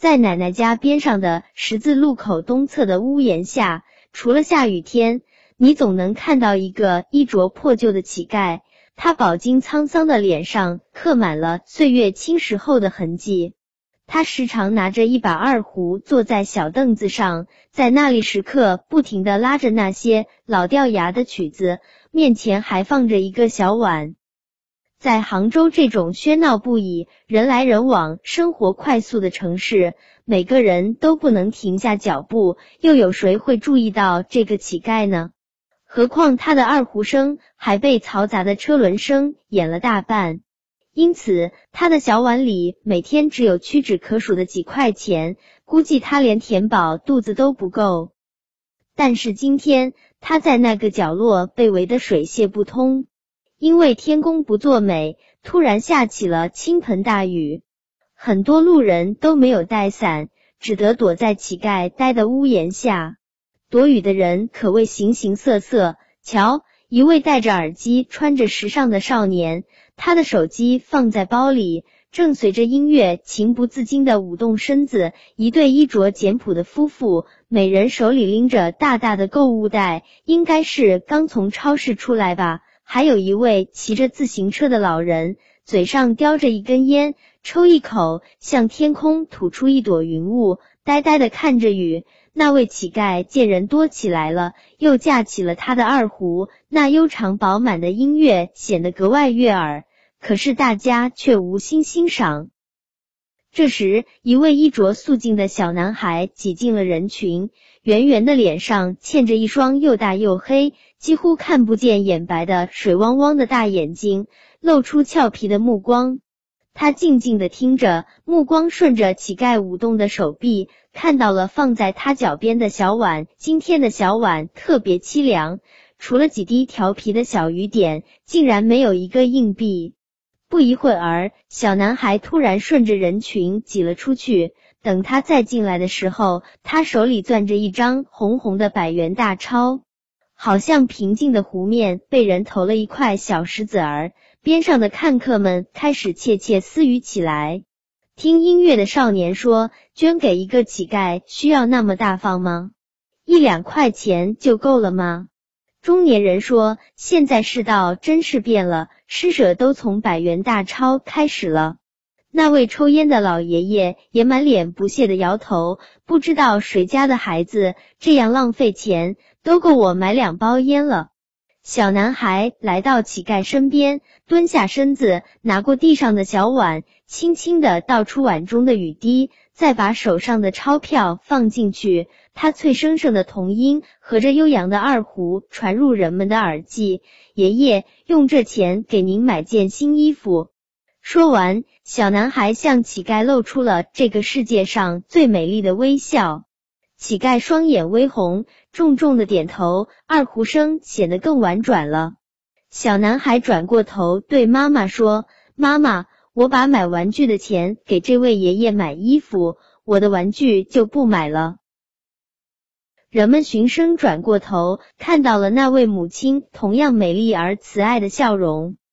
在奶奶家边上的十字路口东侧的屋檐下，除了下雨天，你总能看到一个衣着破旧的乞丐，他饱经沧桑的脸上刻满了岁月侵蚀后的痕迹。他时常拿着一把二胡，坐在小凳子上，在那里时刻不停的拉着那些老掉牙的曲子，面前还放着一个小碗。在杭州这种喧闹不已、人来人往、生活快速的城市，每个人都不能停下脚步，又有谁会注意到这个乞丐呢？何况他的二胡声还被嘈杂的车轮声掩了大半。因此，他的小碗里每天只有屈指可数的几块钱，估计他连填饱肚子都不够。但是今天，他在那个角落被围得水泄不通，因为天公不作美，突然下起了倾盆大雨，很多路人都没有带伞，只得躲在乞丐待的屋檐下。躲雨的人可谓形形色色，瞧，一位戴着耳机、穿着时尚的少年。他的手机放在包里，正随着音乐情不自禁的舞动身子。一对衣着简朴的夫妇，每人手里拎着大大的购物袋，应该是刚从超市出来吧。还有一位骑着自行车的老人，嘴上叼着一根烟，抽一口，向天空吐出一朵云雾，呆呆的看着雨。那位乞丐见人多起来了，又架起了他的二胡，那悠长饱满的音乐显得格外悦耳。可是大家却无心欣赏。这时，一位衣着素净的小男孩挤进了人群，圆圆的脸上嵌着一双又大又黑、几乎看不见眼白的水汪汪的大眼睛，露出俏皮的目光。他静静的听着，目光顺着乞丐舞动的手臂，看到了放在他脚边的小碗。今天的小碗特别凄凉，除了几滴调皮的小雨点，竟然没有一个硬币。不一会儿，小男孩突然顺着人群挤了出去。等他再进来的时候，他手里攥着一张红红的百元大钞，好像平静的湖面被人投了一块小石子儿。边上的看客们开始窃窃私语起来。听音乐的少年说：“捐给一个乞丐需要那么大方吗？一两块钱就够了吗？”中年人说：“现在世道真是变了。”施舍都从百元大钞开始了。那位抽烟的老爷爷也满脸不屑的摇头，不知道谁家的孩子这样浪费钱，都够我买两包烟了。小男孩来到乞丐身边，蹲下身子，拿过地上的小碗，轻轻的倒出碗中的雨滴，再把手上的钞票放进去。他脆生生的童音和着悠扬的二胡传入人们的耳际。爷爷用这钱给您买件新衣服。说完，小男孩向乞丐露出了这个世界上最美丽的微笑。乞丐双眼微红，重重的点头，二胡声显得更婉转了。小男孩转过头对妈妈说：“妈妈，我把买玩具的钱给这位爷爷买衣服，我的玩具就不买了。”人们循声转过头，看到了那位母亲同样美丽而慈爱的笑容。